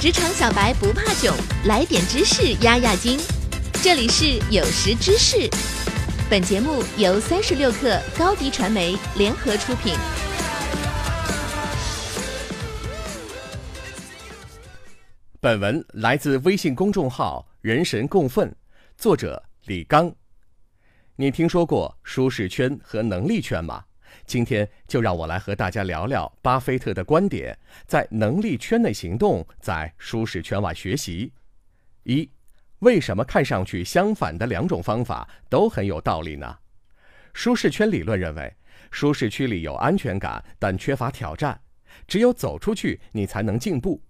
职场小白不怕囧，来点知识压压惊。这里是有识知识，本节目由三十六克高低传媒联合出品。本文来自微信公众号“人神共愤”，作者李刚。你听说过舒适圈和能力圈吗？今天就让我来和大家聊聊巴菲特的观点：在能力圈内行动，在舒适圈外学习。一，为什么看上去相反的两种方法都很有道理呢？舒适圈理论认为，舒适区里有安全感，但缺乏挑战，只有走出去，你才能进步。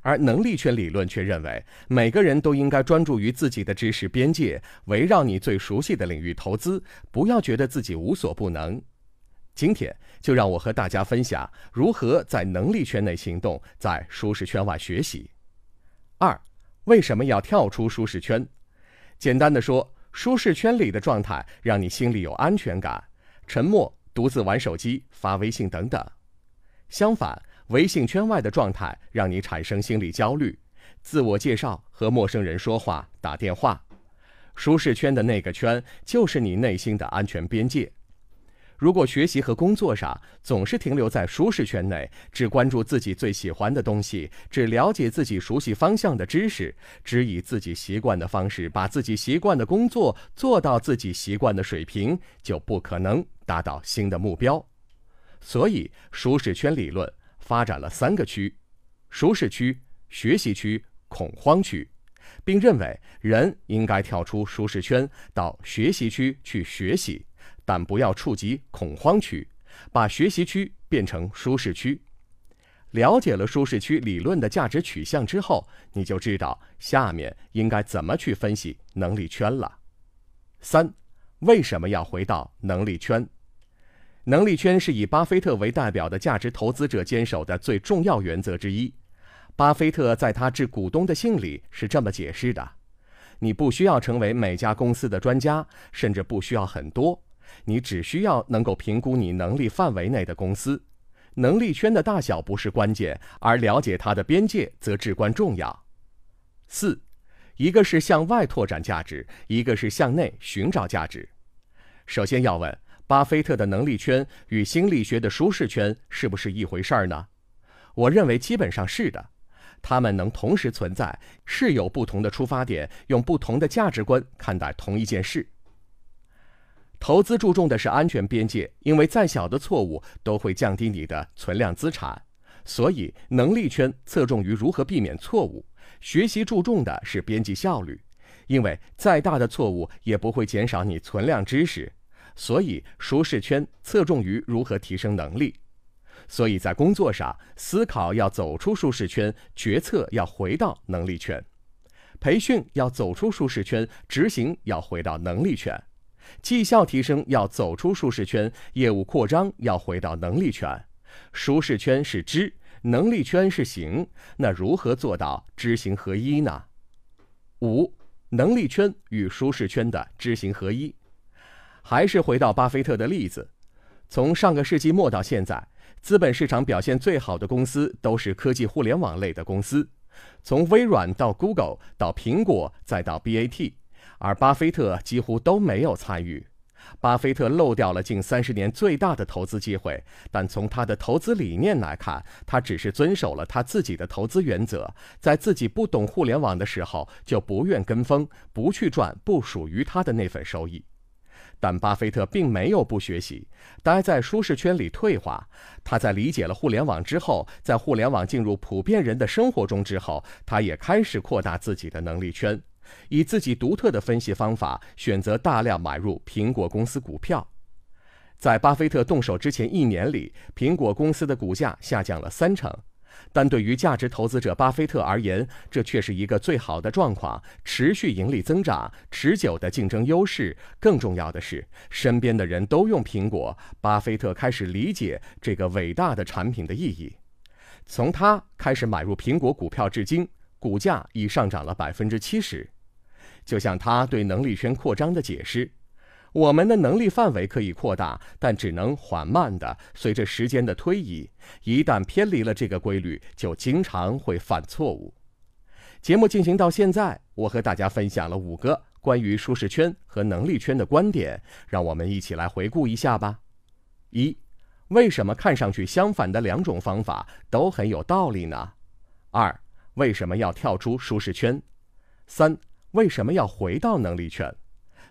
而能力圈理论却认为，每个人都应该专注于自己的知识边界，围绕你最熟悉的领域投资，不要觉得自己无所不能。今天就让我和大家分享如何在能力圈内行动，在舒适圈外学习。二，为什么要跳出舒适圈？简单的说，舒适圈里的状态让你心里有安全感，沉默、独自玩手机、发微信等等。相反，微信圈外的状态让你产生心理焦虑，自我介绍、和陌生人说话、打电话。舒适圈的那个圈就是你内心的安全边界。如果学习和工作上总是停留在舒适圈内，只关注自己最喜欢的东西，只了解自己熟悉方向的知识，只以自己习惯的方式把自己习惯的工作做到自己习惯的水平，就不可能达到新的目标。所以，舒适圈理论发展了三个区：舒适区、学习区、恐慌区，并认为人应该跳出舒适圈，到学习区去学习。但不要触及恐慌区，把学习区变成舒适区。了解了舒适区理论的价值取向之后，你就知道下面应该怎么去分析能力圈了。三，为什么要回到能力圈？能力圈是以巴菲特为代表的价值投资者坚守的最重要原则之一。巴菲特在他致股东的信里是这么解释的：你不需要成为每家公司的专家，甚至不需要很多。你只需要能够评估你能力范围内的公司，能力圈的大小不是关键，而了解它的边界则至关重要。四，一个是向外拓展价值，一个是向内寻找价值。首先要问，巴菲特的能力圈与心理学的舒适圈是不是一回事儿呢？我认为基本上是的，他们能同时存在，是有不同的出发点，用不同的价值观看待同一件事。投资注重的是安全边界，因为再小的错误都会降低你的存量资产，所以能力圈侧重于如何避免错误。学习注重的是边际效率，因为再大的错误也不会减少你存量知识，所以舒适圈侧重于如何提升能力。所以在工作上，思考要走出舒适圈，决策要回到能力圈；培训要走出舒适圈，执行要回到能力圈。绩效提升要走出舒适圈，业务扩张要回到能力圈。舒适圈是知，能力圈是行。那如何做到知行合一呢？五，能力圈与舒适圈的知行合一，还是回到巴菲特的例子。从上个世纪末到现在，资本市场表现最好的公司都是科技互联网类的公司，从微软到 Google 到苹果再到 BAT。而巴菲特几乎都没有参与，巴菲特漏掉了近三十年最大的投资机会。但从他的投资理念来看，他只是遵守了他自己的投资原则，在自己不懂互联网的时候就不愿跟风，不去赚不属于他的那份收益。但巴菲特并没有不学习，待在舒适圈里退化。他在理解了互联网之后，在互联网进入普遍人的生活中之后，他也开始扩大自己的能力圈。以自己独特的分析方法，选择大量买入苹果公司股票。在巴菲特动手之前一年里，苹果公司的股价下降了三成。但对于价值投资者巴菲特而言，这却是一个最好的状况：持续盈利增长，持久的竞争优势。更重要的是，身边的人都用苹果，巴菲特开始理解这个伟大的产品的意义。从他开始买入苹果股票至今，股价已上涨了百分之七十。就像他对能力圈扩张的解释，我们的能力范围可以扩大，但只能缓慢的。随着时间的推移，一旦偏离了这个规律，就经常会犯错误。节目进行到现在，我和大家分享了五个关于舒适圈和能力圈的观点，让我们一起来回顾一下吧。一、为什么看上去相反的两种方法都很有道理呢？二、为什么要跳出舒适圈？三、为什么要回到能力圈？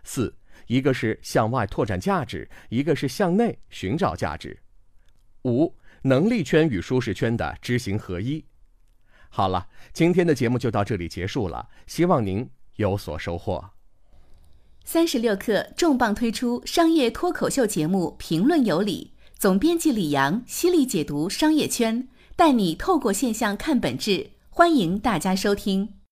四、一个是向外拓展价值，一个是向内寻找价值。五、能力圈与舒适圈的知行合一。好了，今天的节目就到这里结束了，希望您有所收获。三十六课重磅推出商业脱口秀节目《评论有理》，总编辑李阳犀利解读商业圈，带你透过现象看本质，欢迎大家收听。